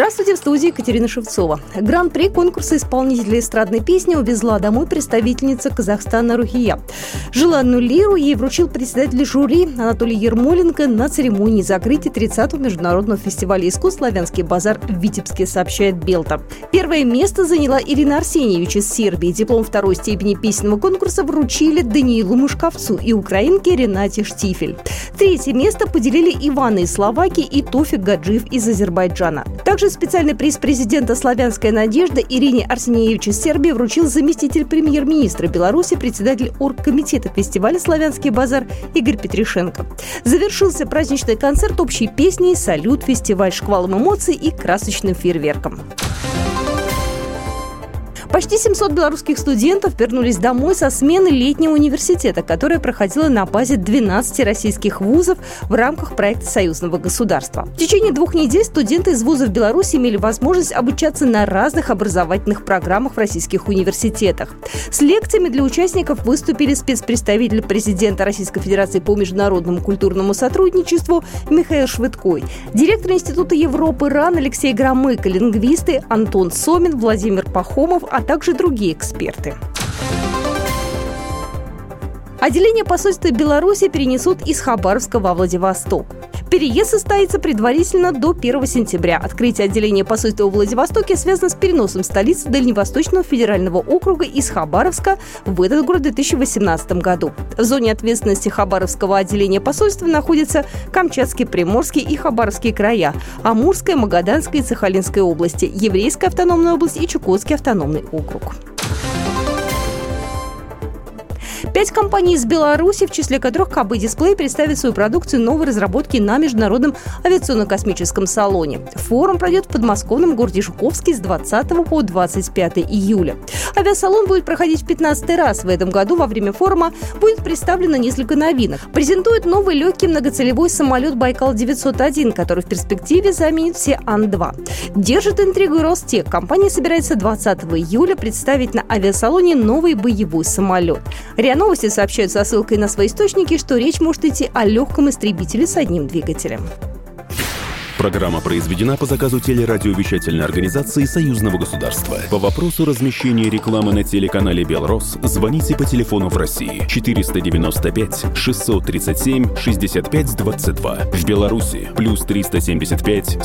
Здравствуйте, в студии Екатерина Шевцова. Гран-при конкурса исполнителей эстрадной песни увезла домой представительница Казахстана Рухия. Желанную лиру ей вручил председатель жюри Анатолий Ермоленко на церемонии закрытия 30-го международного фестиваля искусств «Славянский базар» в Витебске, сообщает Белта. Первое место заняла Ирина Арсеньевич из Сербии. Диплом второй степени песенного конкурса вручили Даниилу Мушковцу и украинке Ренате Штифель. Третье место поделили Иваны из Словакии и Тофик Гаджиев из Азербайджана. Также специальный приз президента «Славянская надежда» Ирине Арсеньевич из Сербии вручил заместитель премьер-министра Беларуси, председатель оргкомитета фестиваля «Славянский базар» Игорь Петришенко. Завершился праздничный концерт общей песни «Салют», фестиваль шквалом эмоций и красочным фейерверком. Почти 700 белорусских студентов вернулись домой со смены летнего университета, которая проходила на базе 12 российских вузов в рамках проекта союзного государства. В течение двух недель студенты из вузов Беларуси имели возможность обучаться на разных образовательных программах в российских университетах. С лекциями для участников выступили спецпредставитель президента Российской Федерации по международному культурному сотрудничеству Михаил Швыдкой, директор Института Европы РАН Алексей Громыко, лингвисты Антон Сомин, Владимир Пахомов, а также другие эксперты. Отделение посольства Беларуси перенесут из Хабаровска во Владивосток. Переезд состоится предварительно до 1 сентября. Открытие отделения посольства в Владивостоке связано с переносом столицы Дальневосточного федерального округа из Хабаровска в этот город в 2018 году. В зоне ответственности Хабаровского отделения посольства находятся Камчатский, Приморский и Хабаровские края, Амурская, Магаданская и Сахалинская области, Еврейская автономная область и Чукотский автономный округ. Пять компаний из Беларуси, в числе которых КБ Дисплей, представит свою продукцию новой разработки на Международном авиационно-космическом салоне. Форум пройдет в подмосковном городе Жуковске с 20 по 25 июля. Авиасалон будет проходить в 15 раз в этом году. Во время форума будет представлено несколько новинок. Презентует новый легкий многоцелевой самолет «Байкал-901», который в перспективе заменит все Ан-2. Держит интригу Ростех. Компания собирается 20 июля представить на авиасалоне новый боевой самолет. РИА Новости сообщают со ссылкой на свои источники, что речь может идти о легком истребителе с одним двигателем. Программа произведена по заказу телерадиовещательной организации Союзного государства. По вопросу размещения рекламы на телеканале «Белрос» звоните по телефону в России 495 637 65 22. В Беларуси плюс 375